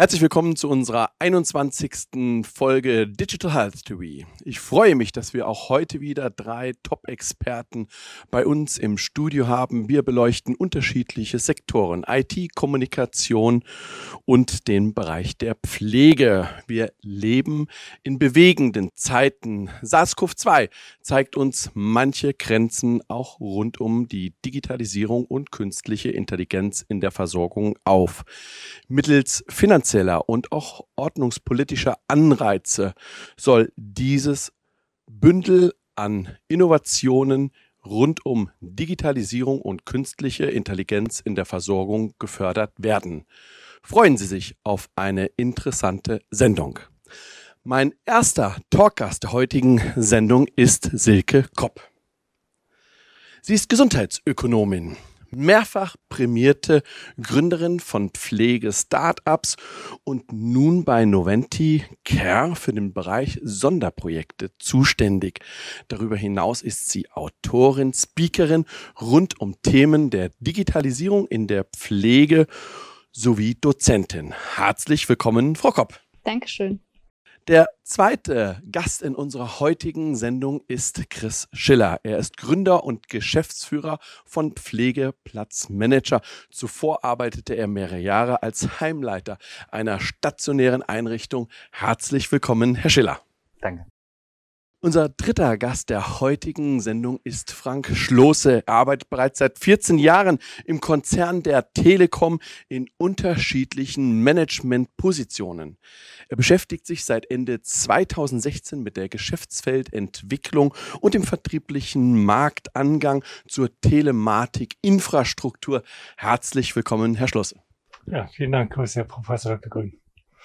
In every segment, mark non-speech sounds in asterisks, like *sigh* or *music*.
Herzlich willkommen zu unserer 21. Folge Digital Health TV. Ich freue mich, dass wir auch heute wieder drei Top-Experten bei uns im Studio haben. Wir beleuchten unterschiedliche Sektoren, IT, Kommunikation und den Bereich der Pflege. Wir leben in bewegenden Zeiten. SARS-CoV-2 zeigt uns manche Grenzen auch rund um die Digitalisierung und künstliche Intelligenz in der Versorgung auf. Mittels finanzieller finanzieller und auch ordnungspolitischer Anreize soll dieses Bündel an Innovationen rund um Digitalisierung und künstliche Intelligenz in der Versorgung gefördert werden. Freuen Sie sich auf eine interessante Sendung. Mein erster Talkgast der heutigen Sendung ist Silke Kopp. Sie ist Gesundheitsökonomin mehrfach prämierte Gründerin von Pflege-Startups und nun bei Noventi Care für den Bereich Sonderprojekte zuständig. Darüber hinaus ist sie Autorin, Speakerin rund um Themen der Digitalisierung in der Pflege sowie Dozentin. Herzlich willkommen, Frau Kopp. Dankeschön. Der zweite Gast in unserer heutigen Sendung ist Chris Schiller. Er ist Gründer und Geschäftsführer von Pflegeplatzmanager. Zuvor arbeitete er mehrere Jahre als Heimleiter einer stationären Einrichtung. Herzlich willkommen, Herr Schiller. Danke. Unser dritter Gast der heutigen Sendung ist Frank Schloße. Er arbeitet bereits seit 14 Jahren im Konzern der Telekom in unterschiedlichen Managementpositionen. Er beschäftigt sich seit Ende 2016 mit der Geschäftsfeldentwicklung und dem vertrieblichen Marktangang zur Telematikinfrastruktur. Herzlich willkommen, Herr Schloße. Ja, vielen Dank, Herr Professor Dr. Grün.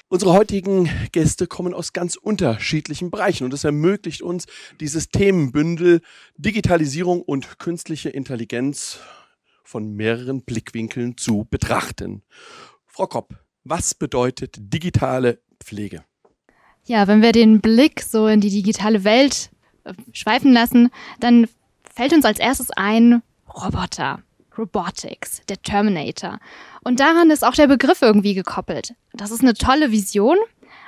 Unsere heutigen Gäste kommen aus ganz unterschiedlichen Bereichen und es ermöglicht uns, dieses Themenbündel Digitalisierung und künstliche Intelligenz von mehreren Blickwinkeln zu betrachten. Frau Kopp, was bedeutet digitale Pflege? Ja, wenn wir den Blick so in die digitale Welt äh, schweifen lassen, dann fällt uns als erstes ein Roboter. Robotics, der Terminator. Und daran ist auch der Begriff irgendwie gekoppelt. Das ist eine tolle Vision,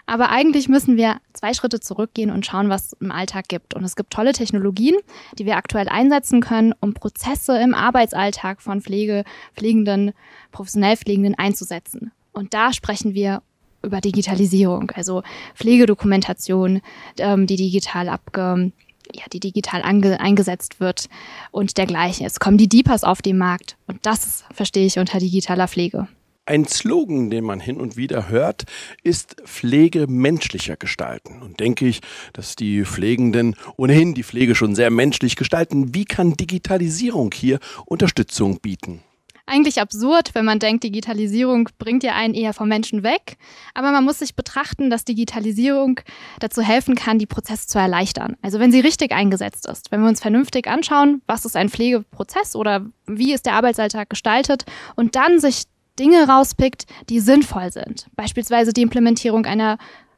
aber eigentlich müssen wir zwei Schritte zurückgehen und schauen, was es im Alltag gibt. Und es gibt tolle Technologien, die wir aktuell einsetzen können, um Prozesse im Arbeitsalltag von Pflege, Pflegenden, professionell Pflegenden einzusetzen. Und da sprechen wir über Digitalisierung, also Pflegedokumentation, ähm, die digital abge ja, die digital eingesetzt wird und dergleichen. Es kommen die Deepers auf den Markt und das verstehe ich unter digitaler Pflege. Ein Slogan, den man hin und wieder hört, ist Pflege menschlicher gestalten. Und denke ich, dass die Pflegenden ohnehin die Pflege schon sehr menschlich gestalten. Wie kann Digitalisierung hier Unterstützung bieten? Eigentlich absurd, wenn man denkt, Digitalisierung bringt ja einen eher vom Menschen weg. Aber man muss sich betrachten, dass Digitalisierung dazu helfen kann, die Prozesse zu erleichtern. Also wenn sie richtig eingesetzt ist, wenn wir uns vernünftig anschauen, was ist ein Pflegeprozess oder wie ist der Arbeitsalltag gestaltet und dann sich Dinge rauspickt, die sinnvoll sind. Beispielsweise die Implementierung einer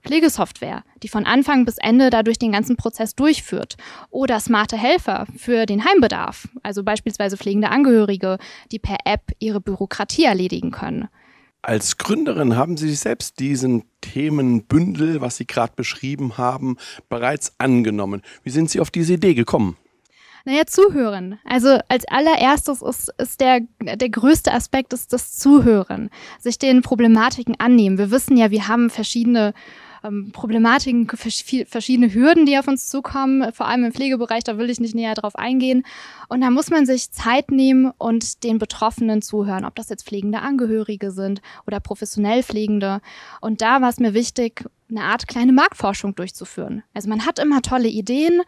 Pflegesoftware, die von Anfang bis Ende dadurch den ganzen Prozess durchführt. Oder smarte Helfer für den Heimbedarf, also beispielsweise pflegende Angehörige, die per App ihre Bürokratie erledigen können. Als Gründerin haben Sie sich selbst diesen Themenbündel, was Sie gerade beschrieben haben, bereits angenommen. Wie sind Sie auf diese Idee gekommen? Naja, zuhören. Also als allererstes ist, ist der, der größte Aspekt ist das Zuhören, sich den Problematiken annehmen. Wir wissen ja, wir haben verschiedene ähm, Problematiken, verschiedene Hürden, die auf uns zukommen, vor allem im Pflegebereich, da will ich nicht näher drauf eingehen. Und da muss man sich Zeit nehmen und den Betroffenen zuhören, ob das jetzt pflegende Angehörige sind oder professionell Pflegende. Und da war es mir wichtig, eine Art kleine Marktforschung durchzuführen. Also man hat immer tolle Ideen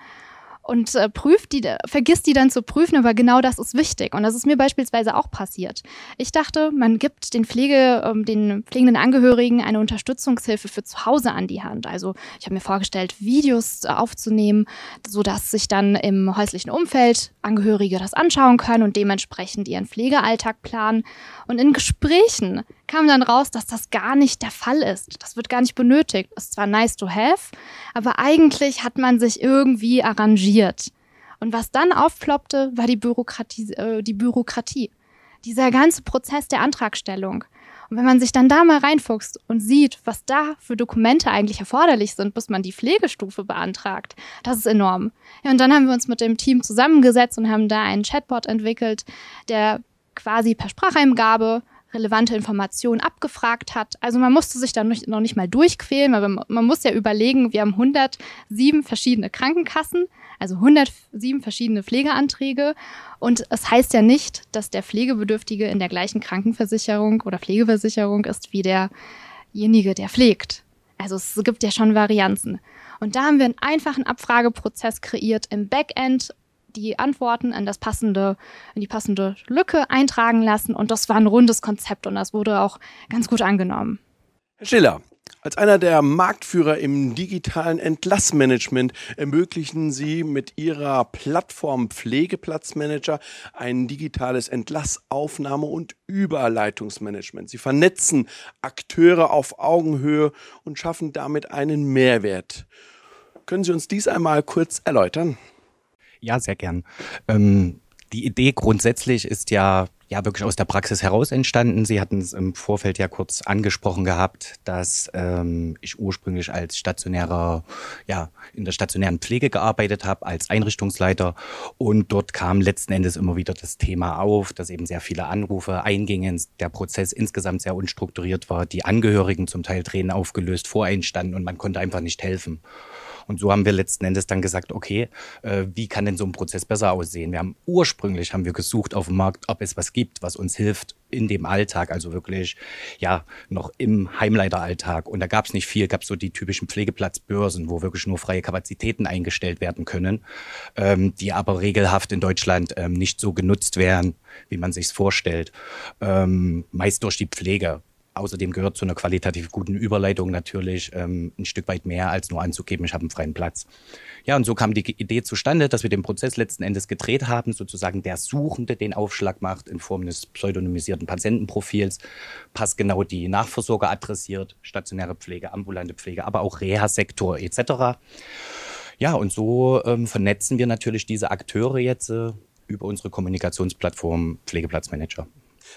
und äh, prüft die, vergisst die dann zu prüfen, aber genau das ist wichtig. Und das ist mir beispielsweise auch passiert. Ich dachte, man gibt den Pflege, ähm, den pflegenden Angehörigen eine Unterstützungshilfe für zu Hause an die Hand. Also ich habe mir vorgestellt, Videos aufzunehmen, so dass sich dann im häuslichen Umfeld Angehörige das anschauen können und dementsprechend ihren Pflegealltag planen. Und in Gesprächen kam dann raus, dass das gar nicht der Fall ist. Das wird gar nicht benötigt. Ist zwar nice to have, aber eigentlich hat man sich irgendwie arrangiert. Und was dann aufploppte, war die Bürokratie, äh, die Bürokratie. Dieser ganze Prozess der Antragstellung. Und wenn man sich dann da mal reinfuchst und sieht, was da für Dokumente eigentlich erforderlich sind, bis man die Pflegestufe beantragt, das ist enorm. Ja, und dann haben wir uns mit dem Team zusammengesetzt und haben da einen Chatbot entwickelt, der quasi per Spracheingabe relevante Informationen abgefragt hat. Also man musste sich dann noch nicht mal durchquälen, aber man muss ja überlegen, wir haben 107 verschiedene Krankenkassen, also 107 verschiedene Pflegeanträge. Und es heißt ja nicht, dass der Pflegebedürftige in der gleichen Krankenversicherung oder Pflegeversicherung ist wie derjenige, der pflegt. Also es gibt ja schon Varianzen. Und da haben wir einen einfachen Abfrageprozess kreiert im Backend die Antworten in das passende, in die passende Lücke eintragen lassen und das war ein rundes Konzept und das wurde auch ganz gut angenommen. Herr Schiller, als einer der Marktführer im digitalen Entlassmanagement ermöglichen Sie mit Ihrer Plattform Pflegeplatzmanager ein digitales Entlassaufnahme- und Überleitungsmanagement. Sie vernetzen Akteure auf Augenhöhe und schaffen damit einen Mehrwert. Können Sie uns dies einmal kurz erläutern? Ja, sehr gern. Ähm, die Idee grundsätzlich ist ja ja wirklich aus der Praxis heraus entstanden. Sie hatten es im Vorfeld ja kurz angesprochen gehabt, dass ähm, ich ursprünglich als stationärer, ja, in der stationären Pflege gearbeitet habe, als Einrichtungsleiter. Und dort kam letzten Endes immer wieder das Thema auf, dass eben sehr viele Anrufe eingingen, der Prozess insgesamt sehr unstrukturiert war, die Angehörigen zum Teil Tränen aufgelöst voreinstanden und man konnte einfach nicht helfen. Und so haben wir letzten Endes dann gesagt, okay, äh, wie kann denn so ein Prozess besser aussehen? Wir haben ursprünglich haben wir gesucht auf dem Markt, ob es was gibt, was uns hilft in dem Alltag, also wirklich ja noch im Heimleiteralltag. Und da gab es nicht viel, gab so die typischen Pflegeplatzbörsen, wo wirklich nur freie Kapazitäten eingestellt werden können, ähm, die aber regelhaft in Deutschland ähm, nicht so genutzt werden, wie man sich vorstellt. Ähm, meist durch die Pflege. Außerdem gehört zu einer qualitativ guten Überleitung natürlich ähm, ein Stück weit mehr als nur anzugeben, ich habe einen freien Platz. Ja, und so kam die Idee zustande, dass wir den Prozess letzten Endes gedreht haben, sozusagen der Suchende den Aufschlag macht in Form des pseudonymisierten Patientenprofils, passt genau die Nachversorger adressiert, stationäre Pflege, ambulante Pflege, aber auch Reha-Sektor etc. Ja, und so ähm, vernetzen wir natürlich diese Akteure jetzt äh, über unsere Kommunikationsplattform Pflegeplatzmanager.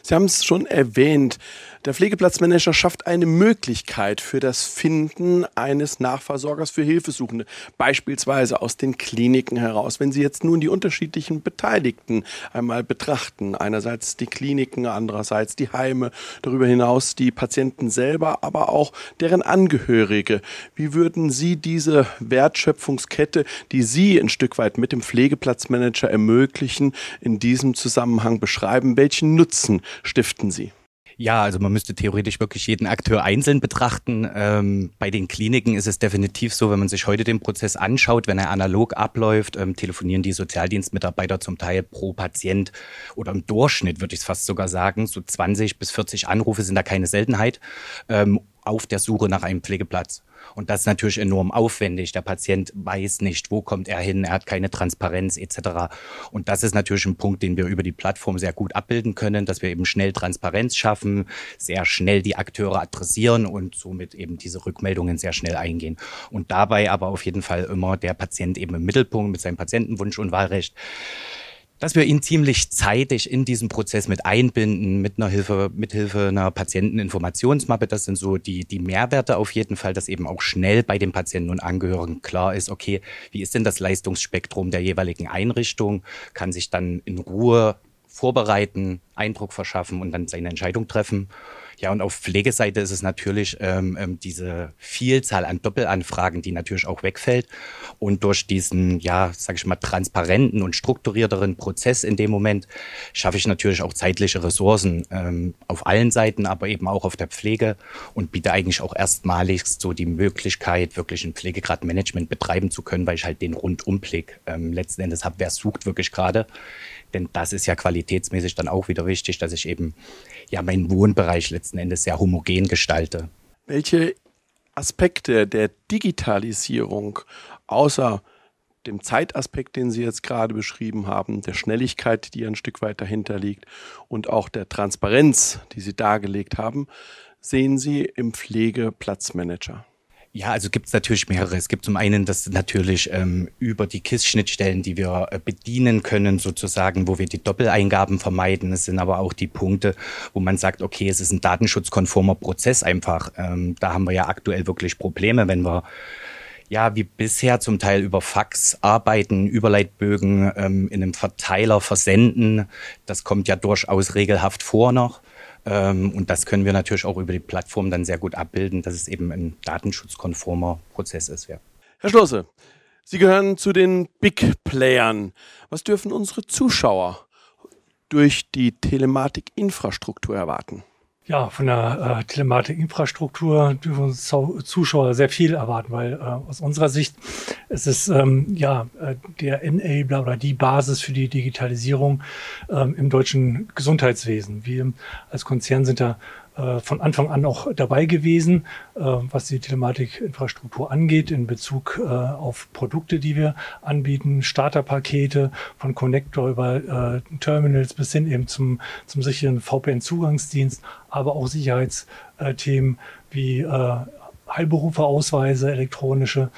Sie haben es schon erwähnt. Der Pflegeplatzmanager schafft eine Möglichkeit für das Finden eines Nachversorgers für Hilfesuchende, beispielsweise aus den Kliniken heraus. Wenn Sie jetzt nun die unterschiedlichen Beteiligten einmal betrachten, einerseits die Kliniken, andererseits die Heime, darüber hinaus die Patienten selber, aber auch deren Angehörige. Wie würden Sie diese Wertschöpfungskette, die Sie ein Stück weit mit dem Pflegeplatzmanager ermöglichen, in diesem Zusammenhang beschreiben? Welchen Nutzen stiften Sie? Ja, also man müsste theoretisch wirklich jeden Akteur einzeln betrachten. Ähm, bei den Kliniken ist es definitiv so, wenn man sich heute den Prozess anschaut, wenn er analog abläuft, ähm, telefonieren die Sozialdienstmitarbeiter zum Teil pro Patient oder im Durchschnitt, würde ich es fast sogar sagen, so 20 bis 40 Anrufe sind da keine Seltenheit ähm, auf der Suche nach einem Pflegeplatz. Und das ist natürlich enorm aufwendig. Der Patient weiß nicht, wo kommt er hin, er hat keine Transparenz etc. Und das ist natürlich ein Punkt, den wir über die Plattform sehr gut abbilden können, dass wir eben schnell Transparenz schaffen, sehr schnell die Akteure adressieren und somit eben diese Rückmeldungen sehr schnell eingehen. Und dabei aber auf jeden Fall immer der Patient eben im Mittelpunkt mit seinem Patientenwunsch und Wahlrecht dass wir ihn ziemlich zeitig in diesen Prozess mit einbinden, mit einer Hilfe, mit Hilfe einer Patienteninformationsmappe. Das sind so die, die Mehrwerte auf jeden Fall, dass eben auch schnell bei den Patienten und Angehörigen klar ist, okay, wie ist denn das Leistungsspektrum der jeweiligen Einrichtung? Kann sich dann in Ruhe vorbereiten, Eindruck verschaffen und dann seine Entscheidung treffen. Ja, und auf Pflegeseite ist es natürlich ähm, ähm, diese Vielzahl an Doppelanfragen, die natürlich auch wegfällt. Und durch diesen, ja, sage ich mal, transparenten und strukturierteren Prozess in dem Moment schaffe ich natürlich auch zeitliche Ressourcen ähm, auf allen Seiten, aber eben auch auf der Pflege und biete eigentlich auch erstmaligst so die Möglichkeit, wirklich ein Pflegegradmanagement betreiben zu können, weil ich halt den Rundumblick ähm, letzten Endes habe, wer sucht wirklich gerade. Denn das ist ja qualitätsmäßig dann auch wieder wichtig, dass ich eben ja meinen Wohnbereich letzten Endes sehr homogen gestalte. Welche Aspekte der Digitalisierung außer dem Zeitaspekt, den Sie jetzt gerade beschrieben haben, der Schnelligkeit, die ein Stück weit dahinter liegt und auch der Transparenz, die Sie dargelegt haben, sehen Sie im Pflegeplatzmanager? Ja, also gibt es natürlich mehrere. Es gibt zum einen das natürlich ähm, über die KISS-Schnittstellen, die wir äh, bedienen können, sozusagen, wo wir die Doppeleingaben vermeiden. Es sind aber auch die Punkte, wo man sagt, okay, es ist ein datenschutzkonformer Prozess einfach. Ähm, da haben wir ja aktuell wirklich Probleme, wenn wir ja, wie bisher zum Teil über Fax arbeiten, Überleitbögen ähm, in einem Verteiler versenden. Das kommt ja durchaus regelhaft vor noch. Ähm, und das können wir natürlich auch über die Plattform dann sehr gut abbilden, dass es eben ein datenschutzkonformer Prozess ist. Ja. Herr Schlosse, Sie gehören zu den Big Playern. Was dürfen unsere Zuschauer durch die Telematikinfrastruktur erwarten? Ja, von der äh, Telematikinfrastruktur dürfen uns Zuschauer sehr viel erwarten, weil äh, aus unserer Sicht ist es ähm, ja äh, der Enabler oder die Basis für die Digitalisierung ähm, im deutschen Gesundheitswesen. Wir als Konzern sind da äh, von Anfang an auch dabei gewesen, äh, was die Telematikinfrastruktur angeht, in Bezug äh, auf Produkte, die wir anbieten, Starterpakete von Connector über Terminals bis hin eben zum, zum sicheren VPN-Zugangsdienst, aber auch Sicherheitsthemen wie Heilberuferausweise, elektronische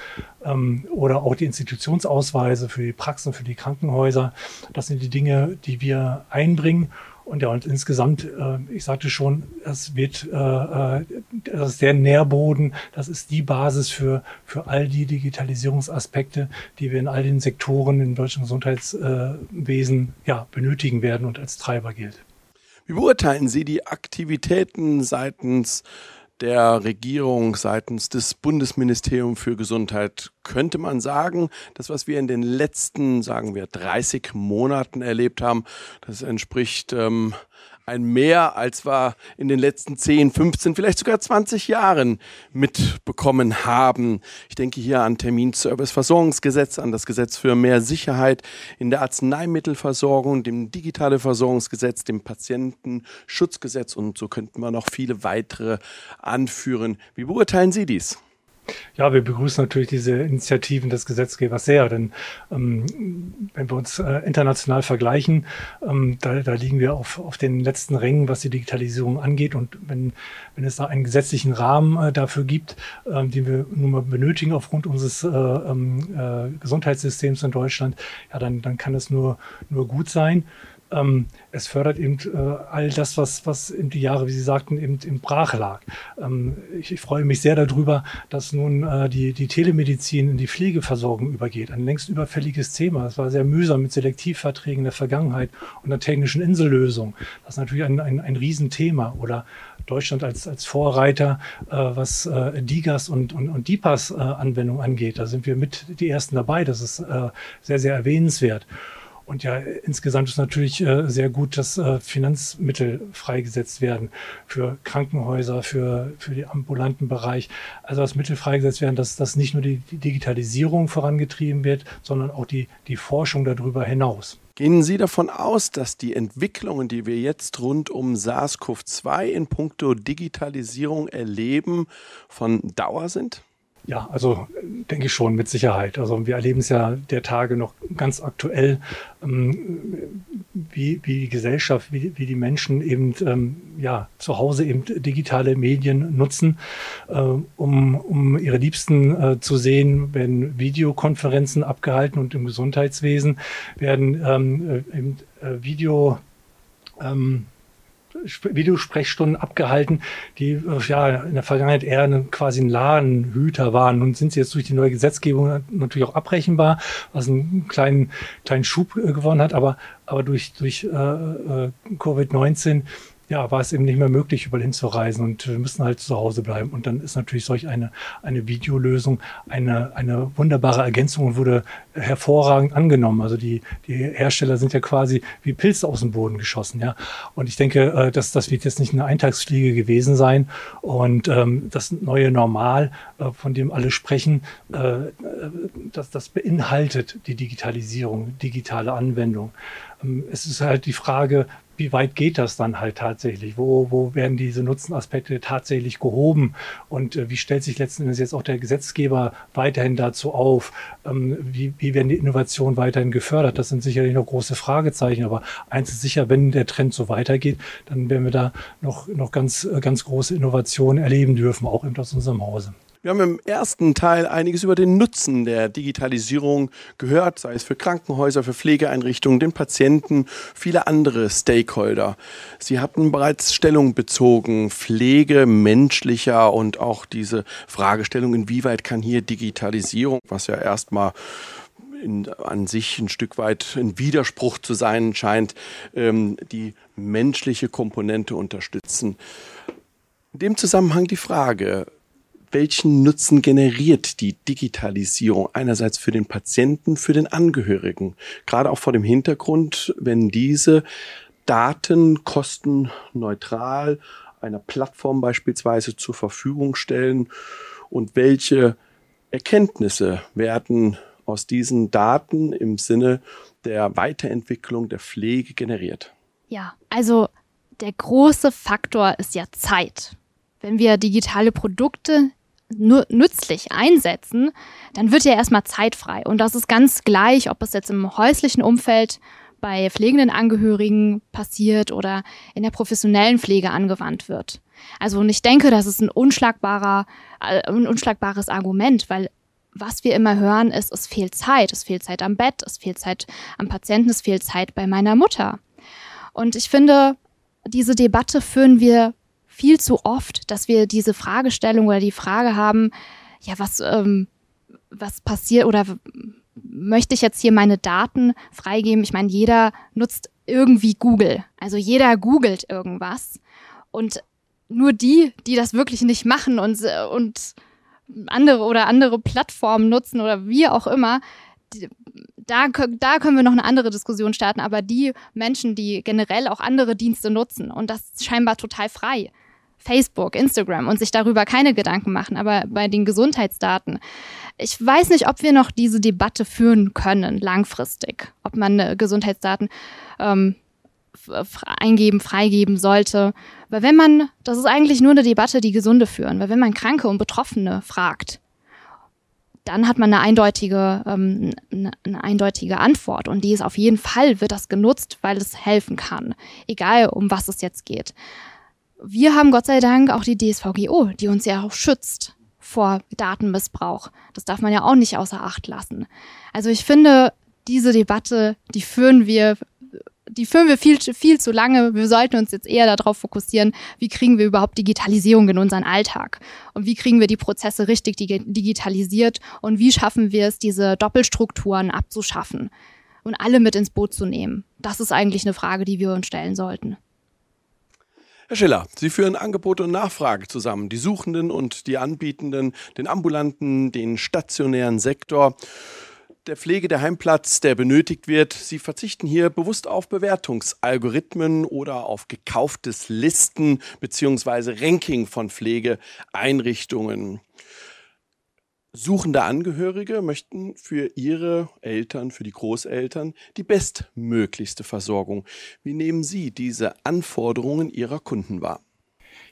ähm, oder auch die Institutionsausweise für die Praxen, für die Krankenhäuser. Das sind die Dinge, die wir einbringen und ja, und insgesamt, äh, ich sagte schon, es wird, äh, äh, das ist der Nährboden, das ist die Basis für, für all die Digitalisierungsaspekte, die wir in all den Sektoren im deutschen Gesundheitswesen ja, benötigen werden und als Treiber gilt. Wie beurteilen Sie die Aktivitäten seitens der Regierung seitens des Bundesministeriums für Gesundheit könnte man sagen, das, was wir in den letzten, sagen wir, 30 Monaten erlebt haben, das entspricht ähm, ein Mehr, als wir in den letzten 10, 15, vielleicht sogar 20 Jahren mitbekommen haben. Ich denke hier an Terminserviceversorgungsgesetz, an das Gesetz für mehr Sicherheit in der Arzneimittelversorgung, dem digitale Versorgungsgesetz, dem Patientenschutzgesetz und so könnten wir noch viele weitere anführen. Wie beurteilen Sie dies? Ja, wir begrüßen natürlich diese Initiativen des Gesetzgebers sehr, denn ähm, wenn wir uns äh, international vergleichen, ähm, da, da liegen wir auf, auf den letzten Rängen, was die Digitalisierung angeht. Und wenn, wenn es da einen gesetzlichen Rahmen äh, dafür gibt, äh, den wir nun mal benötigen aufgrund unseres äh, ähm, äh, Gesundheitssystems in Deutschland, ja, dann, dann kann es nur, nur gut sein ähm, es fördert eben äh, all das, was, was in die Jahre, wie Sie sagten, eben im Brach lag. Ähm, ich, ich, freue mich sehr darüber, dass nun äh, die, die Telemedizin in die Pflegeversorgung übergeht. Ein längst überfälliges Thema. Es war sehr mühsam mit Selektivverträgen in der Vergangenheit und der technischen Insellösung. Das ist natürlich ein, ein, ein Riesenthema. Oder Deutschland als, als Vorreiter, äh, was äh, DIGAS und, und, und DIPAS-Anwendung äh, angeht. Da sind wir mit die Ersten dabei. Das ist äh, sehr, sehr erwähnenswert. Und ja, insgesamt ist natürlich äh, sehr gut, dass äh, Finanzmittel freigesetzt werden für Krankenhäuser, für, für den ambulanten Bereich. Also dass Mittel freigesetzt werden, dass, dass nicht nur die, Digitalisierung vorangetrieben wird, sondern auch die, die Forschung darüber hinaus. Gehen Sie davon aus, dass die Entwicklungen, die wir jetzt rund um SARS-CoV-2 in puncto Digitalisierung erleben, von Dauer sind? Ja, also denke ich schon, mit Sicherheit. Also wir erleben es ja der Tage noch ganz aktuell, ähm, wie, wie die Gesellschaft, wie, wie die Menschen eben ähm, ja, zu Hause eben digitale Medien nutzen, äh, um, um ihre Liebsten äh, zu sehen, werden Videokonferenzen abgehalten und im Gesundheitswesen werden ähm, äh, eben, äh, Video ähm, Videosprechstunden abgehalten, die äh, ja in der Vergangenheit eher eine, quasi ein Ladenhüter waren. Nun sind sie jetzt durch die neue Gesetzgebung natürlich auch abrechenbar, was einen kleinen, kleinen Schub äh, gewonnen hat, aber, aber durch, durch äh, äh Covid-19 ja, war es eben nicht mehr möglich, überall hinzureisen und wir müssen halt zu Hause bleiben. Und dann ist natürlich solch eine, eine Videolösung eine, eine wunderbare Ergänzung und wurde hervorragend angenommen. Also die, die Hersteller sind ja quasi wie Pilze aus dem Boden geschossen, ja. Und ich denke, äh, dass das wird jetzt nicht eine Eintagsfliege gewesen sein. Und ähm, das neue Normal, äh, von dem alle sprechen, äh, das, das beinhaltet die Digitalisierung, digitale Anwendung. Ähm, es ist halt die Frage, wie weit geht das dann halt tatsächlich? Wo, wo werden diese Nutzenaspekte tatsächlich gehoben? Und äh, wie stellt sich letzten Endes jetzt auch der Gesetzgeber weiterhin dazu auf? Ähm, wie, wie werden die Innovationen weiterhin gefördert? Das sind sicherlich noch große Fragezeichen. Aber eins ist sicher, wenn der Trend so weitergeht, dann werden wir da noch, noch ganz, ganz große Innovationen erleben dürfen, auch eben aus unserem Hause. Wir haben im ersten Teil einiges über den Nutzen der Digitalisierung gehört, sei es für Krankenhäuser, für Pflegeeinrichtungen, den Patienten, viele andere Stakeholder. Sie hatten bereits Stellung bezogen, Pflege menschlicher und auch diese Fragestellung, inwieweit kann hier Digitalisierung, was ja erstmal in, an sich ein Stück weit ein Widerspruch zu sein scheint, ähm, die menschliche Komponente unterstützen. In dem Zusammenhang die Frage, welchen Nutzen generiert die Digitalisierung einerseits für den Patienten, für den Angehörigen? Gerade auch vor dem Hintergrund, wenn diese Daten kostenneutral einer Plattform beispielsweise zur Verfügung stellen und welche Erkenntnisse werden aus diesen Daten im Sinne der Weiterentwicklung der Pflege generiert? Ja, also der große Faktor ist ja Zeit. Wenn wir digitale Produkte nützlich einsetzen, dann wird ja erstmal Zeit frei. Und das ist ganz gleich, ob es jetzt im häuslichen Umfeld bei pflegenden Angehörigen passiert oder in der professionellen Pflege angewandt wird. Also und ich denke, das ist ein unschlagbarer, äh, ein unschlagbares Argument, weil was wir immer hören, ist, es fehlt Zeit. Es fehlt Zeit am Bett, es fehlt Zeit am Patienten, es fehlt Zeit bei meiner Mutter. Und ich finde, diese Debatte führen wir viel zu oft, dass wir diese Fragestellung oder die Frage haben, ja, was, ähm, was passiert oder möchte ich jetzt hier meine Daten freigeben? Ich meine, jeder nutzt irgendwie Google. Also jeder googelt irgendwas. Und nur die, die das wirklich nicht machen und, und andere oder andere Plattformen nutzen oder wie auch immer, die, da, da können wir noch eine andere Diskussion starten. Aber die Menschen, die generell auch andere Dienste nutzen und das scheinbar total frei, Facebook, Instagram und sich darüber keine Gedanken machen. Aber bei den Gesundheitsdaten, ich weiß nicht, ob wir noch diese Debatte führen können, langfristig, ob man äh, Gesundheitsdaten ähm, eingeben, freigeben sollte. Weil wenn man, das ist eigentlich nur eine Debatte, die Gesunde führen, weil wenn man Kranke und Betroffene fragt, dann hat man eine eindeutige, ähm, eine, eine eindeutige Antwort. Und die ist auf jeden Fall, wird das genutzt, weil es helfen kann. Egal, um was es jetzt geht wir haben Gott sei Dank auch die DSVGO, die uns ja auch schützt vor Datenmissbrauch. Das darf man ja auch nicht außer Acht lassen. Also ich finde, diese Debatte, die führen wir, die führen wir viel, viel zu lange. Wir sollten uns jetzt eher darauf fokussieren, wie kriegen wir überhaupt Digitalisierung in unseren Alltag? Und wie kriegen wir die Prozesse richtig digitalisiert? Und wie schaffen wir es, diese Doppelstrukturen abzuschaffen? Und alle mit ins Boot zu nehmen? Das ist eigentlich eine Frage, die wir uns stellen sollten. Herr Schiller, Sie führen Angebot und Nachfrage zusammen, die Suchenden und die Anbietenden, den ambulanten, den stationären Sektor der Pflege der Heimplatz, der benötigt wird. Sie verzichten hier bewusst auf Bewertungsalgorithmen oder auf gekauftes Listen bzw. Ranking von Pflegeeinrichtungen. Suchende Angehörige möchten für ihre Eltern, für die Großeltern die bestmöglichste Versorgung. Wie nehmen Sie diese Anforderungen Ihrer Kunden wahr?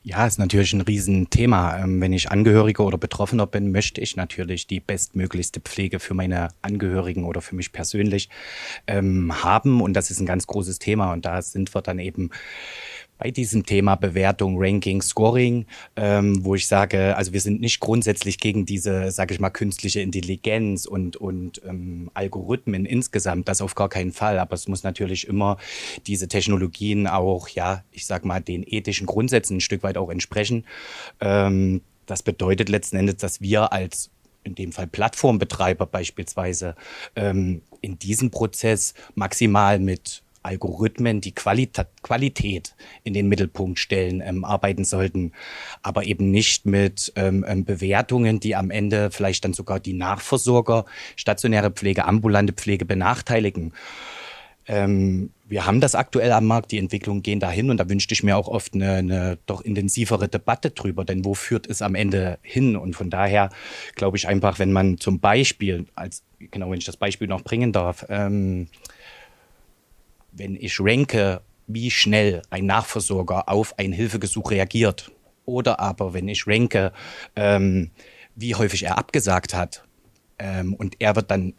Ja, ist natürlich ein Riesenthema. Ähm, wenn ich Angehöriger oder Betroffener bin, möchte ich natürlich die bestmöglichste Pflege für meine Angehörigen oder für mich persönlich ähm, haben. Und das ist ein ganz großes Thema. Und da sind wir dann eben bei diesem Thema Bewertung, Ranking, Scoring, ähm, wo ich sage, also wir sind nicht grundsätzlich gegen diese, sage ich mal, künstliche Intelligenz und, und ähm, Algorithmen insgesamt, das auf gar keinen Fall. Aber es muss natürlich immer diese Technologien auch, ja, ich sag mal, den ethischen Grundsätzen ein Stück weit auch entsprechen. Ähm, das bedeutet letzten Endes, dass wir als in dem Fall Plattformbetreiber beispielsweise ähm, in diesem Prozess maximal mit Algorithmen, die Qualita Qualität in den Mittelpunkt stellen, ähm, arbeiten sollten, aber eben nicht mit ähm, ähm, Bewertungen, die am Ende vielleicht dann sogar die Nachversorger, stationäre Pflege, ambulante Pflege benachteiligen. Ähm, wir haben das aktuell am Markt, die Entwicklungen gehen dahin und da wünschte ich mir auch oft eine, eine doch intensivere Debatte drüber, denn wo führt es am Ende hin? Und von daher glaube ich einfach, wenn man zum Beispiel, als genau wenn ich das Beispiel noch bringen darf, ähm, wenn ich ranke, wie schnell ein Nachversorger auf ein Hilfegesuch reagiert, oder aber wenn ich ranke, ähm, wie häufig er abgesagt hat, ähm, und er wird dann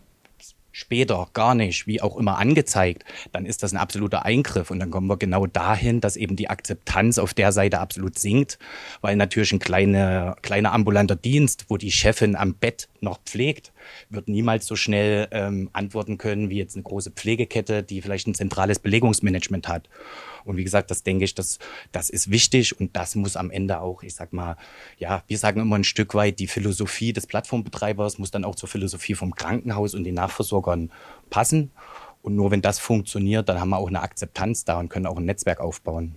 später gar nicht, wie auch immer angezeigt, dann ist das ein absoluter Eingriff und dann kommen wir genau dahin, dass eben die Akzeptanz auf der Seite absolut sinkt, weil natürlich ein kleiner, kleiner ambulanter Dienst, wo die Chefin am Bett noch pflegt, wird niemals so schnell ähm, antworten können wie jetzt eine große Pflegekette, die vielleicht ein zentrales Belegungsmanagement hat. Und wie gesagt, das denke ich, das, das ist wichtig und das muss am Ende auch, ich sag mal, ja, wir sagen immer ein Stück weit, die Philosophie des Plattformbetreibers muss dann auch zur Philosophie vom Krankenhaus und den Nachversorgern passen. Und nur wenn das funktioniert, dann haben wir auch eine Akzeptanz da und können auch ein Netzwerk aufbauen.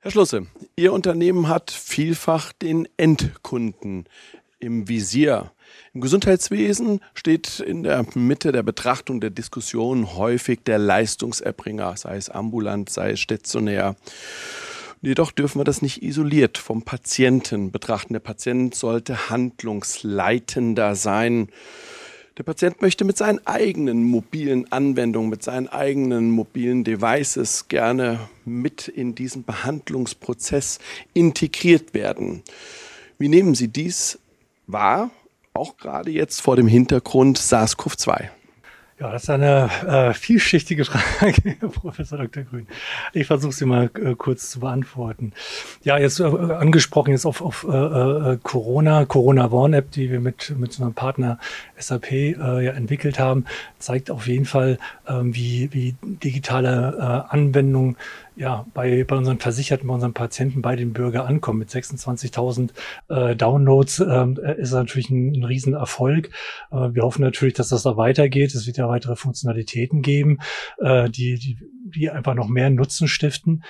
Herr Schlusse, Ihr Unternehmen hat vielfach den Endkunden im Visier. Im Gesundheitswesen steht in der Mitte der Betrachtung der Diskussion häufig der Leistungserbringer, sei es ambulant, sei es stationär. Jedoch dürfen wir das nicht isoliert vom Patienten betrachten. Der Patient sollte handlungsleitender sein. Der Patient möchte mit seinen eigenen mobilen Anwendungen, mit seinen eigenen mobilen Devices gerne mit in diesen Behandlungsprozess integriert werden. Wie nehmen Sie dies war, auch gerade jetzt vor dem Hintergrund SARS-CoV-2? Ja, das ist eine äh, vielschichtige Frage, *laughs* Herr Professor Dr. Grün. Ich versuche sie mal äh, kurz zu beantworten. Ja, jetzt äh, angesprochen jetzt auf, auf äh, äh Corona, Corona Warn App, die wir mit mit einem Partner SAP äh, ja entwickelt haben, zeigt auf jeden Fall, äh, wie wie digitale Anwendungen ja, bei, bei unseren Versicherten, bei unseren Patienten, bei den Bürgern ankommen. Mit 26.000 äh, Downloads äh, ist natürlich ein, ein Riesenerfolg. Äh, wir hoffen natürlich, dass das da weitergeht. Es wird ja weitere Funktionalitäten geben, äh, die, die, die einfach noch mehr Nutzen stiften.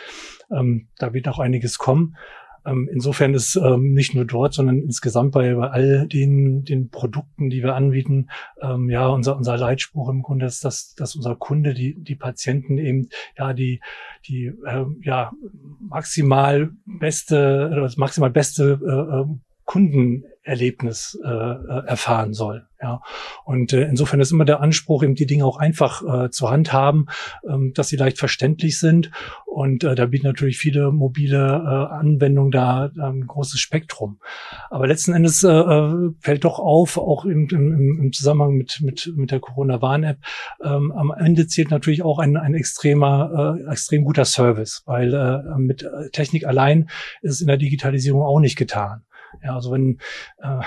Ähm, da wird auch einiges kommen. Ähm, insofern ist ähm, nicht nur dort, sondern insgesamt bei, bei all den, den Produkten, die wir anbieten, ähm, ja, unser, unser Leitspruch im Grunde ist, dass, dass unser Kunde, die, die Patienten eben, ja, die, die, äh, ja, maximal beste, das maximal beste äh, äh Kundenerlebnis äh, äh, erfahren soll. Ja. Und äh, insofern ist immer der Anspruch, eben die Dinge auch einfach äh, zur Hand haben, ähm, dass sie leicht verständlich sind. Und äh, da bieten natürlich viele mobile äh, Anwendungen da ein großes Spektrum. Aber letzten Endes äh, äh, fällt doch auf, auch im, im, im Zusammenhang mit, mit, mit der Corona-Warn-App, ähm, am Ende zählt natürlich auch ein, ein extremer, äh, extrem guter Service, weil äh, mit Technik allein ist es in der Digitalisierung auch nicht getan. Ja, also wenn, äh,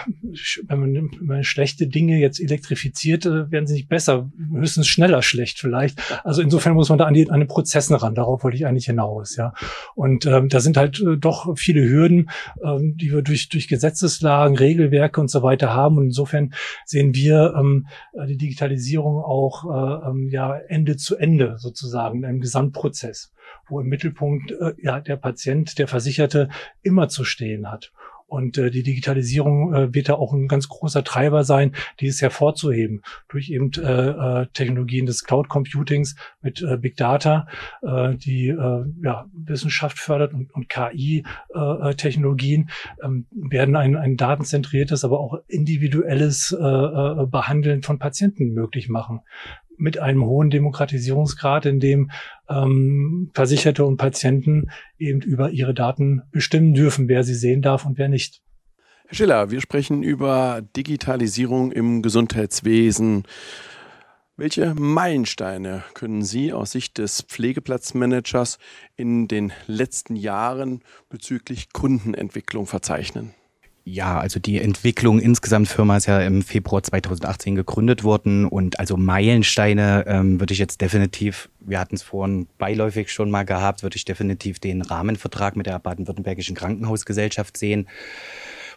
wenn, man, wenn man schlechte Dinge jetzt elektrifiziert, äh, werden sie nicht besser, höchstens schneller schlecht vielleicht. Also insofern muss man da an, die, an den Prozessen ran. Darauf wollte ich eigentlich hinaus. Ja, und ähm, da sind halt äh, doch viele Hürden, ähm, die wir durch durch Gesetzeslagen, Regelwerke und so weiter haben. Und insofern sehen wir ähm, die Digitalisierung auch äh, ähm, ja Ende zu Ende sozusagen in einem Gesamtprozess wo im Mittelpunkt äh, ja der Patient, der Versicherte immer zu stehen hat. Und äh, die Digitalisierung äh, wird da auch ein ganz großer Treiber sein, dieses hervorzuheben durch eben äh, äh, Technologien des Cloud Computings mit äh, Big Data, äh, die äh, ja, Wissenschaft fördert und, und KI-Technologien äh, ähm, werden ein, ein datenzentriertes, aber auch individuelles äh, äh, Behandeln von Patienten möglich machen mit einem hohen Demokratisierungsgrad, in dem ähm, Versicherte und Patienten eben über ihre Daten bestimmen dürfen, wer sie sehen darf und wer nicht. Herr Schiller, wir sprechen über Digitalisierung im Gesundheitswesen. Welche Meilensteine können Sie aus Sicht des Pflegeplatzmanagers in den letzten Jahren bezüglich Kundenentwicklung verzeichnen? Ja, also die Entwicklung insgesamt Firma ist ja im Februar 2018 gegründet worden und also Meilensteine ähm, würde ich jetzt definitiv, wir hatten es vorhin beiläufig schon mal gehabt, würde ich definitiv den Rahmenvertrag mit der Baden-Württembergischen Krankenhausgesellschaft sehen,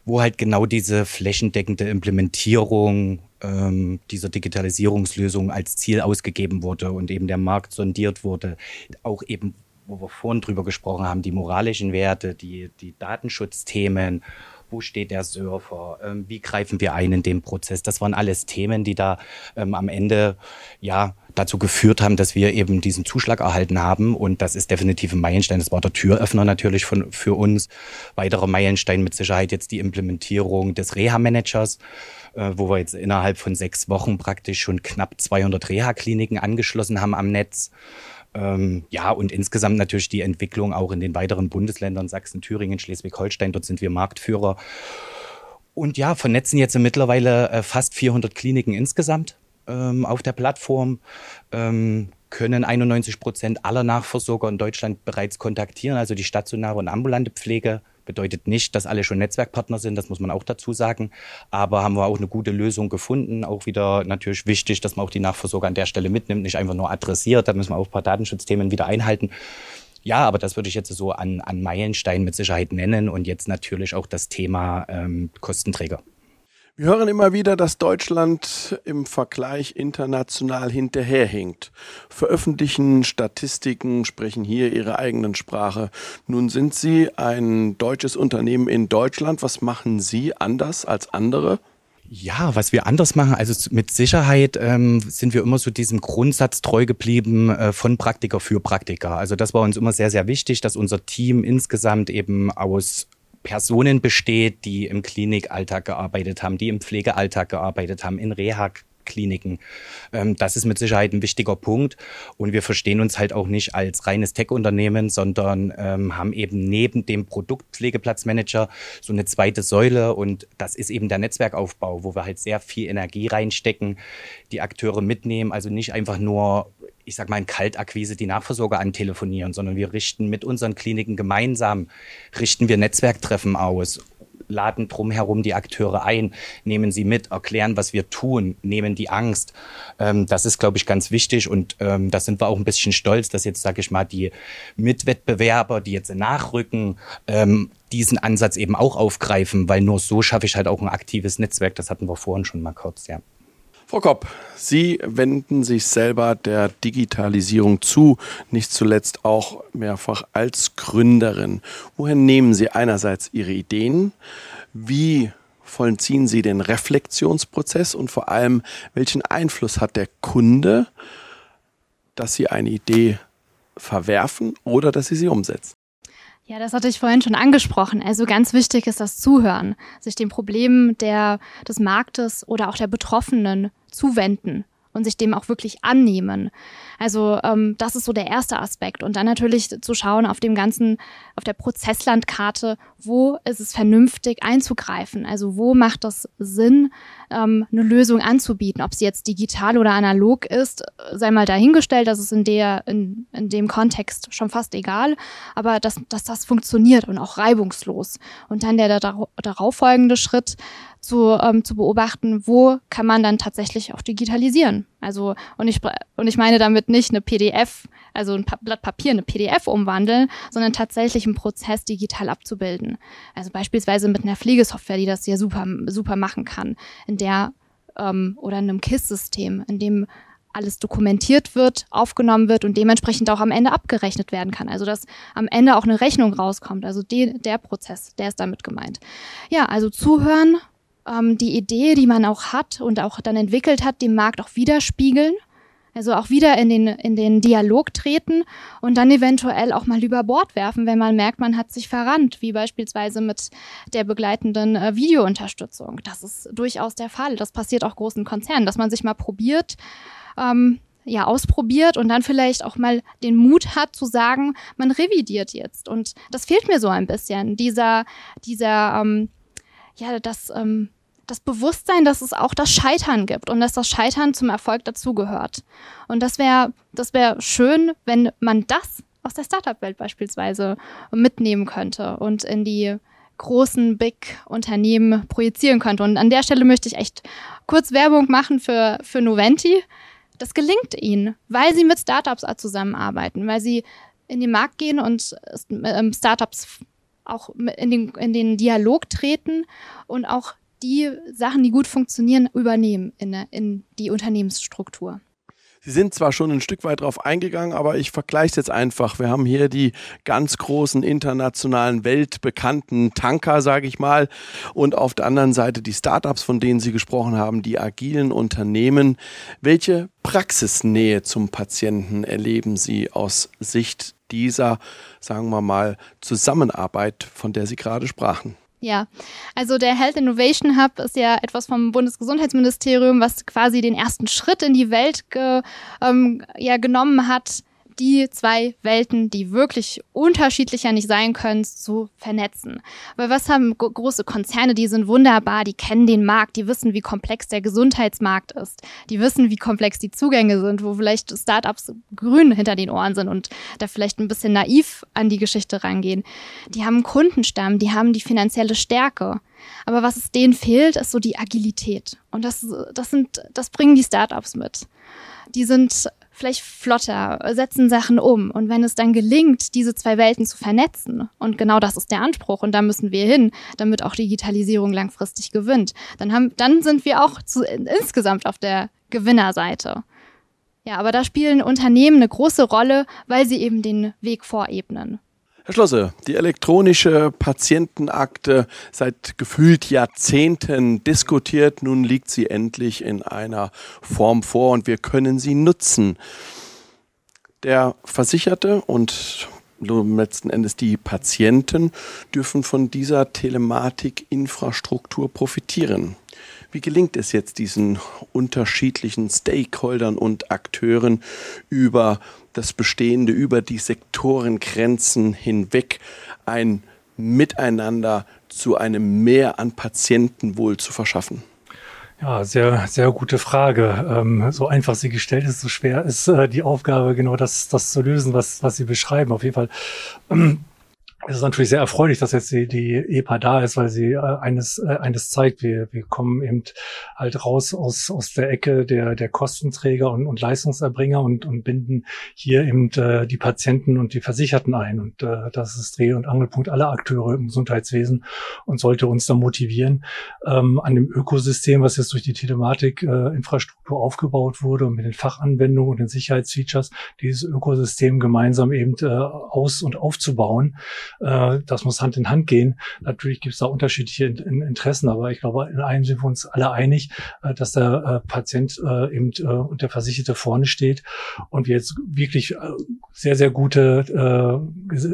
wo halt genau diese flächendeckende Implementierung ähm, dieser Digitalisierungslösung als Ziel ausgegeben wurde und eben der Markt sondiert wurde, auch eben wo wir vorhin drüber gesprochen haben, die moralischen Werte, die, die Datenschutzthemen wo steht der Surfer, ähm, wie greifen wir ein in den Prozess. Das waren alles Themen, die da ähm, am Ende ja dazu geführt haben, dass wir eben diesen Zuschlag erhalten haben. Und das ist definitiv ein Meilenstein. Das war der Türöffner natürlich von, für uns. Weiterer Meilenstein mit Sicherheit jetzt die Implementierung des Reha-Managers, äh, wo wir jetzt innerhalb von sechs Wochen praktisch schon knapp 200 Reha-Kliniken angeschlossen haben am Netz. Ähm, ja, und insgesamt natürlich die Entwicklung auch in den weiteren Bundesländern, Sachsen, Thüringen, Schleswig-Holstein, dort sind wir Marktführer. Und ja, vernetzen jetzt mittlerweile äh, fast 400 Kliniken insgesamt ähm, auf der Plattform. Ähm, können 91 Prozent aller Nachversorger in Deutschland bereits kontaktieren, also die stationäre und ambulante Pflege. Bedeutet nicht, dass alle schon Netzwerkpartner sind, das muss man auch dazu sagen. Aber haben wir auch eine gute Lösung gefunden. Auch wieder natürlich wichtig, dass man auch die Nachversorger an der Stelle mitnimmt, nicht einfach nur adressiert. Da müssen wir auch ein paar Datenschutzthemen wieder einhalten. Ja, aber das würde ich jetzt so an, an Meilenstein mit Sicherheit nennen und jetzt natürlich auch das Thema ähm, Kostenträger. Wir hören immer wieder, dass Deutschland im Vergleich international hinterherhinkt. Veröffentlichen Statistiken, sprechen hier ihre eigenen Sprache. Nun sind Sie ein deutsches Unternehmen in Deutschland. Was machen Sie anders als andere? Ja, was wir anders machen, also mit Sicherheit ähm, sind wir immer so diesem Grundsatz treu geblieben äh, von Praktiker für Praktiker. Also das war uns immer sehr, sehr wichtig, dass unser Team insgesamt eben aus Personen besteht, die im Klinikalltag gearbeitet haben, die im Pflegealltag gearbeitet haben, in Reha Kliniken. Ähm, das ist mit Sicherheit ein wichtiger Punkt. Und wir verstehen uns halt auch nicht als reines Tech-Unternehmen, sondern ähm, haben eben neben dem Produktpflegeplatzmanager so eine zweite Säule. Und das ist eben der Netzwerkaufbau, wo wir halt sehr viel Energie reinstecken, die Akteure mitnehmen. Also nicht einfach nur ich sag mal, in Kaltakquise die Nachversorger antelefonieren, sondern wir richten mit unseren Kliniken gemeinsam, richten wir Netzwerktreffen aus, laden drumherum die Akteure ein, nehmen sie mit, erklären, was wir tun, nehmen die Angst. Ähm, das ist, glaube ich, ganz wichtig und ähm, da sind wir auch ein bisschen stolz, dass jetzt, sage ich mal, die Mitwettbewerber, die jetzt nachrücken, ähm, diesen Ansatz eben auch aufgreifen, weil nur so schaffe ich halt auch ein aktives Netzwerk. Das hatten wir vorhin schon mal kurz, ja. Frau Kopp, Sie wenden sich selber der Digitalisierung zu, nicht zuletzt auch mehrfach als Gründerin. Woher nehmen Sie einerseits Ihre Ideen? Wie vollziehen Sie den Reflexionsprozess und vor allem, welchen Einfluss hat der Kunde, dass Sie eine Idee verwerfen oder dass Sie sie umsetzen? Ja, das hatte ich vorhin schon angesprochen. Also ganz wichtig ist das Zuhören, sich den Problemen der, des Marktes oder auch der Betroffenen zuwenden und sich dem auch wirklich annehmen. Also ähm, das ist so der erste Aspekt. Und dann natürlich zu schauen auf dem ganzen, auf der Prozesslandkarte, wo ist es vernünftig einzugreifen? Also wo macht das Sinn, ähm, eine Lösung anzubieten? Ob sie jetzt digital oder analog ist, sei mal dahingestellt, das ist in der, in, in dem Kontext schon fast egal, aber dass, dass das funktioniert und auch reibungslos. Und dann der, der darauffolgende Schritt, zu, ähm, zu beobachten, wo kann man dann tatsächlich auch digitalisieren. Also, und ich, und ich meine damit nicht eine PDF, also ein pa Blatt Papier, eine PDF umwandeln, sondern tatsächlich einen Prozess digital abzubilden. Also beispielsweise mit einer Pflegesoftware, die das ja super, super machen kann, in der, ähm, oder in einem KISS-System, in dem alles dokumentiert wird, aufgenommen wird und dementsprechend auch am Ende abgerechnet werden kann. Also dass am Ende auch eine Rechnung rauskommt. Also de, der Prozess, der ist damit gemeint. Ja, also zuhören, ähm, die Idee, die man auch hat und auch dann entwickelt hat, dem Markt auch widerspiegeln. Also auch wieder in den, in den Dialog treten und dann eventuell auch mal über Bord werfen, wenn man merkt, man hat sich verrannt, wie beispielsweise mit der begleitenden äh, Videounterstützung. Das ist durchaus der Fall. Das passiert auch großen Konzernen, dass man sich mal probiert, ähm, ja, ausprobiert und dann vielleicht auch mal den Mut hat zu sagen, man revidiert jetzt. Und das fehlt mir so ein bisschen, dieser, dieser, ähm, ja, das, ähm, das Bewusstsein, dass es auch das Scheitern gibt und dass das Scheitern zum Erfolg dazugehört. Und das wäre das wäre schön, wenn man das aus der Startup-Welt beispielsweise mitnehmen könnte und in die großen Big-Unternehmen projizieren könnte. Und an der Stelle möchte ich echt kurz Werbung machen für, für Noventi. Das gelingt ihnen, weil sie mit Startups zusammenarbeiten, weil sie in den Markt gehen und ähm, Startups auch in den, in den Dialog treten und auch die Sachen, die gut funktionieren, übernehmen in, in die Unternehmensstruktur. Sie sind zwar schon ein Stück weit drauf eingegangen, aber ich vergleiche es jetzt einfach. Wir haben hier die ganz großen internationalen, weltbekannten Tanker, sage ich mal, und auf der anderen Seite die Startups, von denen Sie gesprochen haben, die agilen Unternehmen. Welche Praxisnähe zum Patienten erleben Sie aus Sicht dieser, sagen wir mal, Zusammenarbeit, von der Sie gerade sprachen? Ja, also der Health Innovation Hub ist ja etwas vom Bundesgesundheitsministerium, was quasi den ersten Schritt in die Welt ge, ähm, ja, genommen hat, die zwei Welten, die wirklich unterschiedlicher nicht sein können, zu vernetzen. Weil was haben große Konzerne, die sind wunderbar, die kennen den Markt, die wissen, wie komplex der Gesundheitsmarkt ist, die wissen, wie komplex die Zugänge sind, wo vielleicht Startups grün hinter den Ohren sind und da vielleicht ein bisschen naiv an die Geschichte rangehen. Die haben einen Kundenstamm, die haben die finanzielle Stärke. Aber was es denen fehlt, ist so die Agilität. Und das, das sind, das bringen die Startups mit. Die sind vielleicht flotter, setzen Sachen um. Und wenn es dann gelingt, diese zwei Welten zu vernetzen, und genau das ist der Anspruch, und da müssen wir hin, damit auch Digitalisierung langfristig gewinnt, dann, haben, dann sind wir auch zu, insgesamt auf der Gewinnerseite. Ja, aber da spielen Unternehmen eine große Rolle, weil sie eben den Weg vorebnen. Herr Schlosse, die elektronische Patientenakte seit gefühlt Jahrzehnten diskutiert. Nun liegt sie endlich in einer Form vor und wir können sie nutzen. Der Versicherte und letzten Endes die Patienten dürfen von dieser Telematikinfrastruktur profitieren. Wie gelingt es jetzt diesen unterschiedlichen Stakeholdern und Akteuren über das Bestehende, über die Sektorengrenzen hinweg ein Miteinander zu einem Mehr an Patientenwohl zu verschaffen? Ja, sehr, sehr gute Frage. Ähm, so einfach sie gestellt ist, so schwer ist äh, die Aufgabe, genau das, das zu lösen, was, was Sie beschreiben. Auf jeden Fall. Ähm, es ist natürlich sehr erfreulich, dass jetzt die, die EPA da ist, weil sie äh, eines, äh, eines zeigt. Wir, wir kommen eben halt raus aus, aus der Ecke der, der Kostenträger und, und Leistungserbringer und, und binden hier eben äh, die Patienten und die Versicherten ein. Und äh, das ist Dreh- und Angelpunkt aller Akteure im Gesundheitswesen und sollte uns da motivieren, ähm, an dem Ökosystem, was jetzt durch die Telematik-Infrastruktur äh, aufgebaut wurde und mit den Fachanwendungen und den Sicherheitsfeatures, dieses Ökosystem gemeinsam eben äh, aus- und aufzubauen äh, das muss Hand in Hand gehen. Natürlich gibt es da unterschiedliche Interessen, aber ich glaube, in einem sind wir uns alle einig, äh, dass der äh, Patient äh, eben äh, und der Versicherte vorne steht und wir jetzt wirklich äh, sehr, sehr gute äh, ges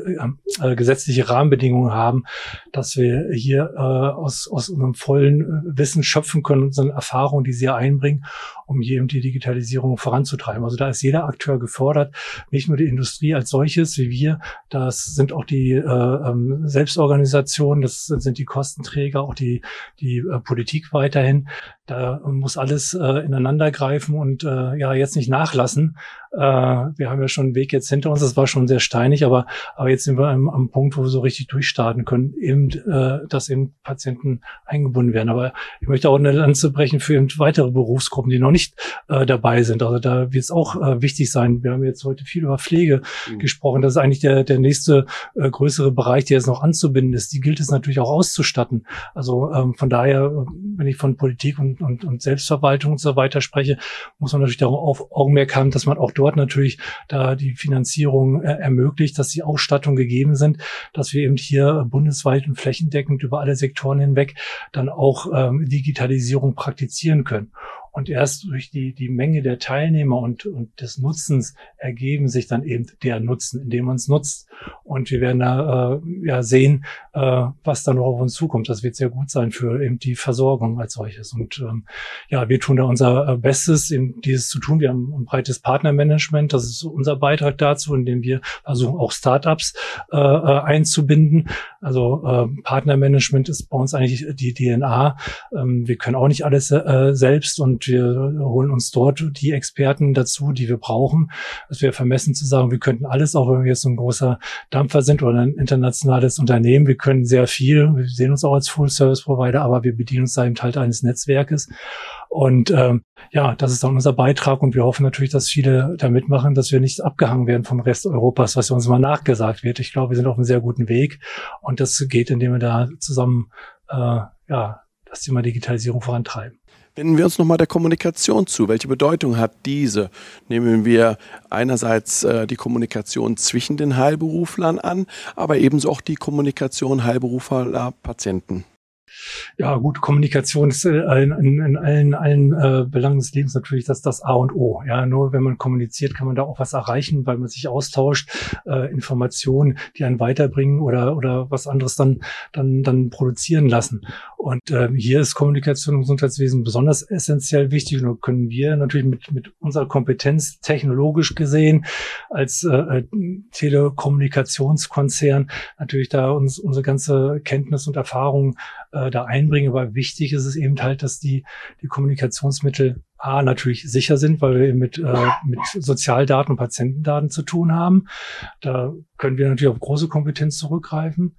äh, gesetzliche Rahmenbedingungen haben, dass wir hier äh, aus, aus unserem vollen äh, Wissen schöpfen können, unseren Erfahrungen, die sie einbringen, um hier eben die Digitalisierung voranzutreiben. Also da ist jeder Akteur gefordert, nicht nur die Industrie als solches wie wir, das sind auch die äh, ähm, Selbstorganisationen, das sind die Kostenträger, auch die, die äh, Politik weiterhin. Da muss alles äh, ineinander greifen und äh, ja jetzt nicht nachlassen, äh, wir haben ja schon einen Weg jetzt hinter uns, das war schon sehr steinig, aber, aber jetzt sind wir am, am Punkt, wo wir so richtig durchstarten können, eben, äh, dass eben Patienten eingebunden werden. Aber ich möchte auch eine Lanze brechen für eben weitere Berufsgruppen, die noch nicht äh, dabei sind. Also da wird es auch äh, wichtig sein. Wir haben jetzt heute viel über Pflege mhm. gesprochen. Das ist eigentlich der, der nächste äh, größere Bereich, der jetzt noch anzubinden ist. Die gilt es natürlich auch auszustatten. Also ähm, von daher, wenn ich von Politik und, und, und Selbstverwaltung und so weiter spreche, muss man natürlich darauf Augenmerk haben, dass man auch dort natürlich da die Finanzierung äh, ermöglicht, dass die Ausstattung gegeben sind, dass wir eben hier bundesweit und flächendeckend über alle Sektoren hinweg dann auch ähm, Digitalisierung praktizieren können. Und erst durch die, die Menge der Teilnehmer und, und des Nutzens ergeben sich dann eben der Nutzen, indem man es nutzt. Und wir werden da äh, ja sehen, äh, was da noch auf uns zukommt. Das wird sehr gut sein für eben die Versorgung als solches. Und ähm, ja, wir tun da unser äh, Bestes, eben dieses zu tun. Wir haben ein breites Partnermanagement. Das ist unser Beitrag dazu, indem wir versuchen, auch Startups äh, äh einzubinden. Also äh, Partnermanagement ist bei uns eigentlich die DNA. Ähm, wir können auch nicht alles äh, selbst und wir holen uns dort die Experten dazu, die wir brauchen. Es wäre vermessen zu sagen, wir könnten alles, auch wenn wir jetzt so ein großer Dampfer sind oder ein internationales Unternehmen. Wir können sehr viel. Wir sehen uns auch als Full-Service-Provider, aber wir bedienen uns da eben halt eines Netzwerkes. Und ähm, ja, das ist dann unser Beitrag und wir hoffen natürlich, dass viele da mitmachen, dass wir nicht abgehangen werden vom Rest Europas, was uns mal nachgesagt wird. Ich glaube, wir sind auf einem sehr guten Weg und das geht, indem wir da zusammen äh, ja, das Thema Digitalisierung vorantreiben. Wenden wir uns nochmal der Kommunikation zu. Welche Bedeutung hat diese? Nehmen wir einerseits äh, die Kommunikation zwischen den Heilberuflern an, aber ebenso auch die Kommunikation Heilberufler-Patienten. Ja, gut, Kommunikation ist äh, in, in, in allen, allen äh, Belangen des Lebens natürlich das, das A und O. Ja, nur wenn man kommuniziert, kann man da auch was erreichen, weil man sich austauscht, äh, Informationen, die einen weiterbringen oder, oder was anderes dann, dann, dann produzieren lassen. Und äh, hier ist Kommunikation im Gesundheitswesen besonders essentiell wichtig da können wir natürlich mit, mit unserer Kompetenz technologisch gesehen als äh, äh Telekommunikationskonzern natürlich da uns unsere ganze Kenntnis und Erfahrung äh, da einbringen. Aber wichtig ist es eben halt, dass die, die Kommunikationsmittel A, natürlich sicher sind, weil wir mit, äh, mit Sozialdaten und Patientendaten zu tun haben. Da können wir natürlich auf große Kompetenz zurückgreifen.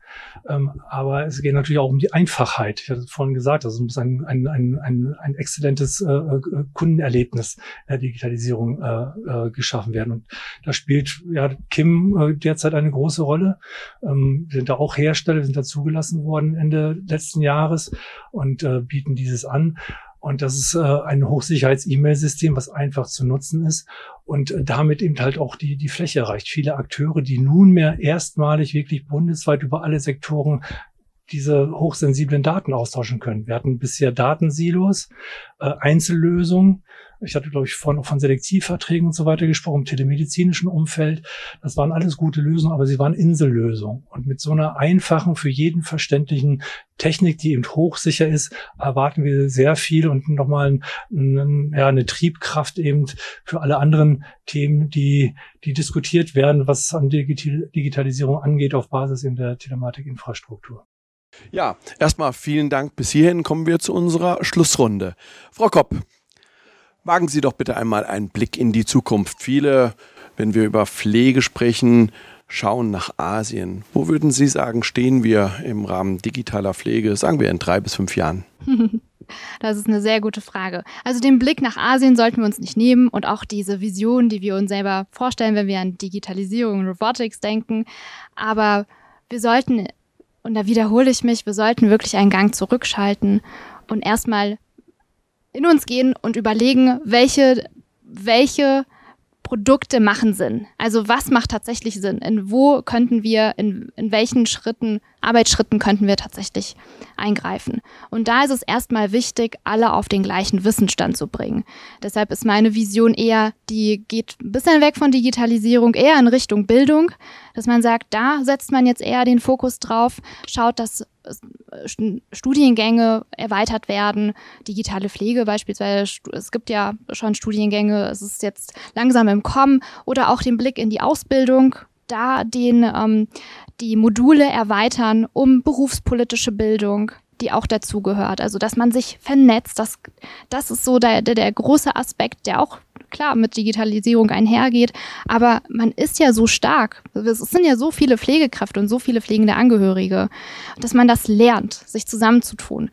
Ähm, aber es geht natürlich auch um die Einfachheit. Ich hatte es vorhin gesagt, also es muss ein, ein, ein, ein, ein exzellentes äh, äh Kundenerlebnis der Digitalisierung äh, äh, geschaffen werden. Und da spielt ja Kim äh, derzeit eine große Rolle. Ähm, wir sind da auch Hersteller, wir sind da zugelassen worden Ende letzten Jahres und äh, bieten dieses an. Und das ist äh, ein Hochsicherheits-E-Mail-System, was einfach zu nutzen ist und äh, damit eben halt auch die, die Fläche erreicht. Viele Akteure, die nunmehr erstmalig wirklich bundesweit über alle Sektoren diese hochsensiblen Daten austauschen können. Wir hatten bisher Datensilos, äh, Einzellösungen, ich hatte, glaube ich, von, von Selektivverträgen und so weiter gesprochen, im telemedizinischen Umfeld. Das waren alles gute Lösungen, aber sie waren Insellösungen. Und mit so einer einfachen, für jeden verständlichen Technik, die eben hochsicher ist, erwarten wir sehr viel und nochmal ein, ein, ja, eine Triebkraft eben für alle anderen Themen, die, die diskutiert werden, was an Digital Digitalisierung angeht, auf Basis in der Telematikinfrastruktur. Ja, erstmal vielen Dank. Bis hierhin kommen wir zu unserer Schlussrunde. Frau Kopp, Wagen Sie doch bitte einmal einen Blick in die Zukunft. Viele, wenn wir über Pflege sprechen, schauen nach Asien. Wo würden Sie sagen, stehen wir im Rahmen digitaler Pflege, sagen wir in drei bis fünf Jahren? *laughs* Das ist eine sehr gute Frage. Also den Blick nach Asien sollten wir uns nicht nehmen und auch diese Vision, die wir uns selber vorstellen, wenn wir an Digitalisierung und Robotics denken. Aber wir sollten, und da wiederhole ich mich, wir sollten wirklich einen Gang zurückschalten und erstmal in uns gehen und überlegen, welche, welche Produkte machen Sinn. Also was macht tatsächlich Sinn? In wo könnten wir, in, in welchen Schritten, Arbeitsschritten könnten wir tatsächlich eingreifen? Und da ist es erstmal wichtig, alle auf den gleichen Wissensstand zu bringen. Deshalb ist meine Vision eher, die geht ein bisschen weg von Digitalisierung, eher in Richtung Bildung, dass man sagt, da setzt man jetzt eher den Fokus drauf, schaut, dass Studiengänge erweitert werden, digitale Pflege beispielsweise. Es gibt ja schon Studiengänge, es ist jetzt langsam im Kommen. Oder auch den Blick in die Ausbildung, da den ähm, die Module erweitern um berufspolitische Bildung, die auch dazugehört. Also dass man sich vernetzt, das, das ist so der, der, der große Aspekt, der auch klar mit Digitalisierung einhergeht, aber man ist ja so stark. Es sind ja so viele Pflegekräfte und so viele pflegende Angehörige, dass man das lernt, sich zusammenzutun.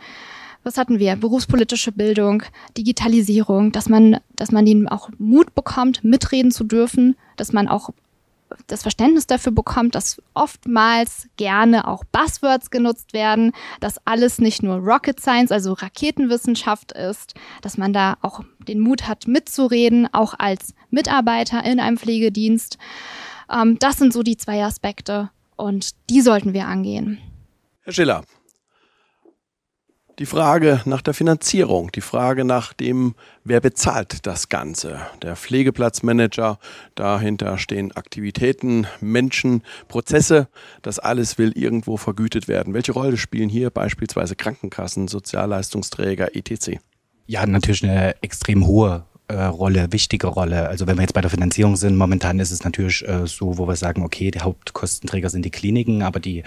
Was hatten wir? Berufspolitische Bildung, Digitalisierung, dass man, dass man ihnen auch Mut bekommt, mitreden zu dürfen, dass man auch das Verständnis dafür bekommt, dass oftmals gerne auch Buzzwords genutzt werden, dass alles nicht nur Rocket Science, also Raketenwissenschaft ist, dass man da auch den Mut hat, mitzureden, auch als Mitarbeiter in einem Pflegedienst. Ähm, das sind so die zwei Aspekte und die sollten wir angehen. Herr Schiller, die Frage nach der Finanzierung, die Frage nach dem, wer bezahlt das Ganze. Der Pflegeplatzmanager, dahinter stehen Aktivitäten, Menschen, Prozesse. Das alles will irgendwo vergütet werden. Welche Rolle spielen hier beispielsweise Krankenkassen, Sozialleistungsträger, etc.? Ja, natürlich eine extrem hohe Rolle, wichtige Rolle. Also wenn wir jetzt bei der Finanzierung sind, momentan ist es natürlich äh, so, wo wir sagen, okay, die Hauptkostenträger sind die Kliniken, aber die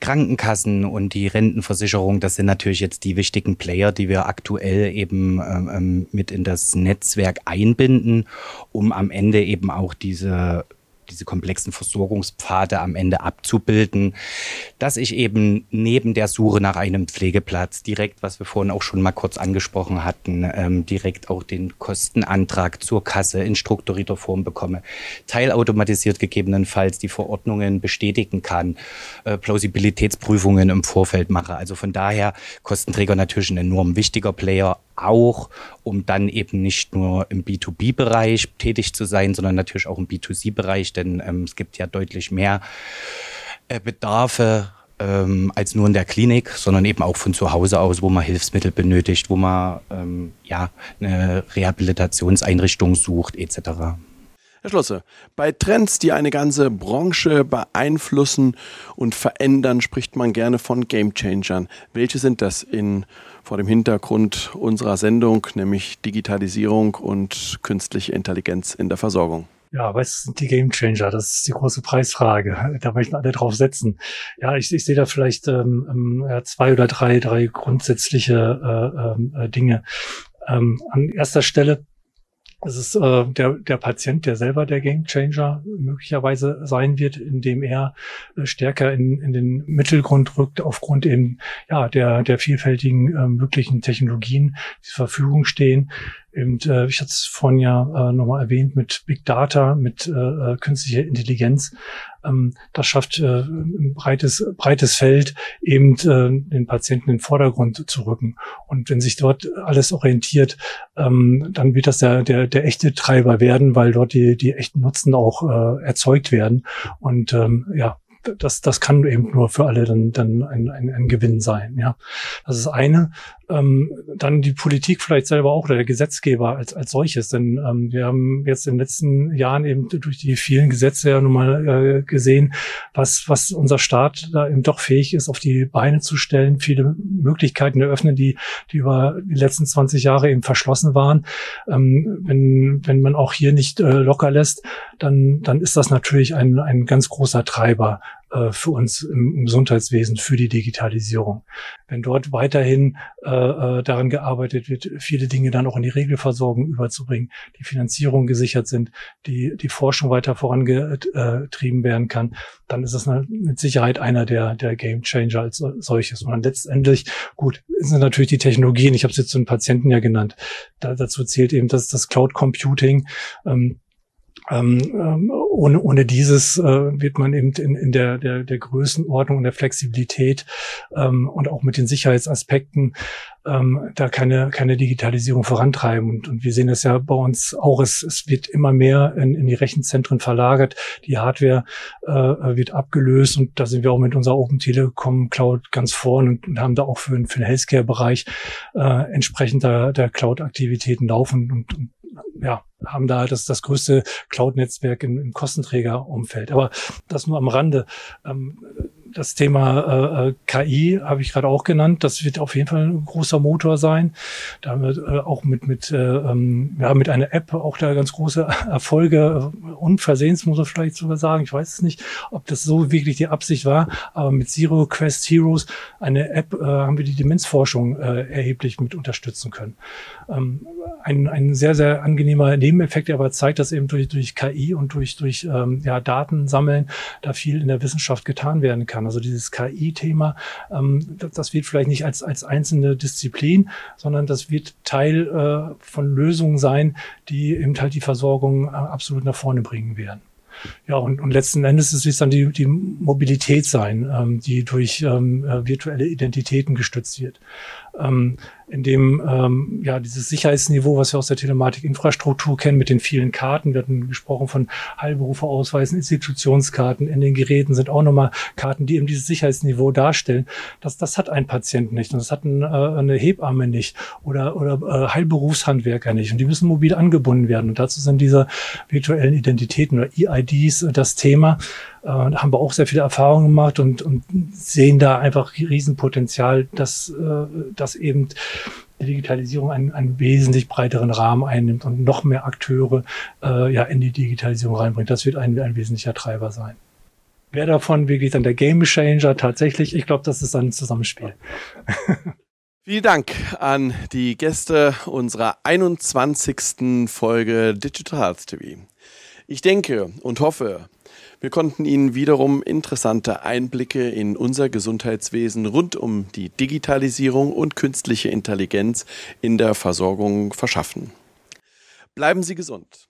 Krankenkassen und die Rentenversicherung, das sind natürlich jetzt die wichtigen Player, die wir aktuell eben ähm, ähm mit in das Netzwerk einbinden, um am Ende eben auch diese diese komplexen Versorgungspfade am Ende abzubilden, dass ich eben neben der Suche nach einem Pflegeplatz direkt, was wir vorhin auch schon mal kurz angesprochen hatten, ähm, direkt auch den Kostenantrag zur Kasse in strukturierter Form bekomme, teilautomatisiert gegebenenfalls die Verordnungen bestätigen kann, äh, Plausibilitätsprüfungen im Vorfeld mache. Also von daher Kostenträger natürlich ein enorm wichtiger Player, auch, um dann eben nicht nur im B2B-Bereich tätig zu sein, sondern natürlich auch im B2C-Bereich, denn ähm, es gibt ja deutlich mehr äh, Bedarfe ähm, als nur in der Klinik, sondern eben auch von zu Hause aus, wo man Hilfsmittel benötigt, wo man ähm, ja eine Rehabilitationseinrichtung sucht etc. Herr Schlosse, bei Trends, die eine ganze Branche beeinflussen und verändern, spricht man gerne von Gamechangern. Welche sind das in, vor dem Hintergrund unserer Sendung, nämlich Digitalisierung und künstliche Intelligenz in der Versorgung? Ja, was sind die Gamechanger? Das ist die große Preisfrage. Da möchten alle drauf setzen. Ja, ich, ich sehe da vielleicht ähm, ähm zwei oder drei, drei grundsätzliche äh, ähm, äh, Dinge. Ähm, an erster Stelle es ist äh, der, der Patient, der selber der Gamechanger möglicherweise sein wird, indem er äh, stärker in, in den Mittelgrund rückt, aufgrund eben ja, der, der vielfältigen äh, möglichen Technologien, die zur Verfügung stehen. Und äh, ich hatte es vorhin ja äh, nochmal erwähnt mit Big Data, mit äh, äh, künstlicher Intelligenz. Ähm, das schafft äh, ein breites, breites Feld, eben äh, den Patienten in den Vordergrund zu rücken. Und wenn sich dort alles orientiert, ähm, dann wird das der, der, der echte Treiber werden, weil dort die, die echten Nutzen auch äh, erzeugt werden. Und ähm, ja, das, das kann eben nur für alle dann, dann ein, ein, ein Gewinn sein. Ja, das ist eine ähm, dann die Politik vielleicht selber auch oder der Gesetzgeber als, als solches. Denn ähm, wir haben jetzt in den letzten Jahren eben durch die vielen Gesetze ja nun mal äh, gesehen, was, was unser Staat da eben doch fähig ist, auf die Beine zu stellen, viele Möglichkeiten eröffnen, die, die über die letzten 20 Jahre eben verschlossen waren. Ähm, wenn, wenn man auch hier nicht äh, locker lässt, dann, dann ist das natürlich ein, ein ganz großer Treiber äh, für uns im Gesundheitswesen, für die Digitalisierung. Wenn dort weiterhin äh, äh, daran gearbeitet wird, viele Dinge dann auch in die Regelversorgung überzubringen, die Finanzierung gesichert sind, die, die Forschung weiter vorangetrieben werden kann, dann ist das mit Sicherheit einer der, der Game Changer als solches. Und dann letztendlich, gut, sind natürlich die Technologien, ich habe es jetzt zu den Patienten ja genannt, da, dazu zählt eben das, das Cloud Computing, ähm, ähm, ähm, ohne, ohne dieses äh, wird man eben in, in der, der, der Größenordnung und der Flexibilität ähm, und auch mit den Sicherheitsaspekten ähm, da keine, keine Digitalisierung vorantreiben. Und, und wir sehen das ja bei uns auch, es, es wird immer mehr in, in die Rechenzentren verlagert, die Hardware äh, wird abgelöst. Und da sind wir auch mit unserer Open Telekom Cloud ganz vorn und, und haben da auch für, für den Healthcare-Bereich äh, entsprechend der, der Cloud-Aktivitäten laufen. Und, und ja, haben da das, das größte Cloud-Netzwerk im, im Kostenträgerumfeld. Aber das nur am Rande. Ähm, das Thema äh, äh KI habe ich gerade auch genannt. Das wird auf jeden Fall ein großer Motor sein. Da wird äh, auch mit mit äh, ähm, ja mit einer App auch da ganz große *laughs* Erfolge äh, unversehens muss man vielleicht sogar sagen. Ich weiß es nicht, ob das so wirklich die Absicht war. Aber mit Zero Quest Heroes eine App äh, haben wir die Demenzforschung äh, erheblich mit unterstützen können. Ähm, ein, ein sehr sehr angenehmer Nebeneffekt, der aber zeigt, dass eben durch durch KI und durch durch ähm, ja Daten sammeln da viel in der Wissenschaft getan werden kann kann. Also dieses KI-Thema, ähm, das, wird vielleicht nicht als, als einzelne Disziplin, sondern das wird Teil äh, von Lösungen sein, die eben halt die Versorgung äh, absolut nach vorne bringen werden. Ja, und, und letzten Endes ist es dann die, die Mobilität sein, ähm, die durch ähm, äh, virtuelle Identitäten gestützt wird. Ähm, in dem ähm, ja dieses Sicherheitsniveau, was wir aus der Telematikinfrastruktur kennen, mit den vielen Karten. Wir hatten gesprochen von Heilberufeausweisen, Institutionskarten. In den Geräten sind auch nochmal Karten, die eben dieses Sicherheitsniveau darstellen. Das, das hat ein Patient nicht und das hat ein, äh, eine Hebamme nicht oder, oder äh, Heilberufshandwerker nicht. Und die müssen mobil angebunden werden. Und dazu sind diese virtuellen Identitäten oder EIDs das Thema. Äh, haben wir auch sehr viele Erfahrungen gemacht und, und sehen da einfach Riesenpotenzial, dass, äh, dass eben die Digitalisierung einen, einen wesentlich breiteren Rahmen einnimmt und noch mehr Akteure äh, ja in die Digitalisierung reinbringt. Das wird ein, ein wesentlicher Treiber sein. Wer davon wirklich dann der Game Changer tatsächlich? Ich glaube, das ist dann ein Zusammenspiel. *laughs* Vielen Dank an die Gäste unserer 21. Folge Digital Health TV. Ich denke und hoffe, wir konnten Ihnen wiederum interessante Einblicke in unser Gesundheitswesen rund um die Digitalisierung und künstliche Intelligenz in der Versorgung verschaffen. Bleiben Sie gesund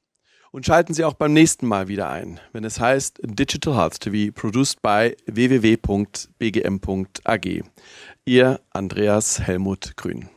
und schalten Sie auch beim nächsten Mal wieder ein, wenn es heißt Digital Health TV, produced by www.bgm.ag. Ihr Andreas Helmut Grün.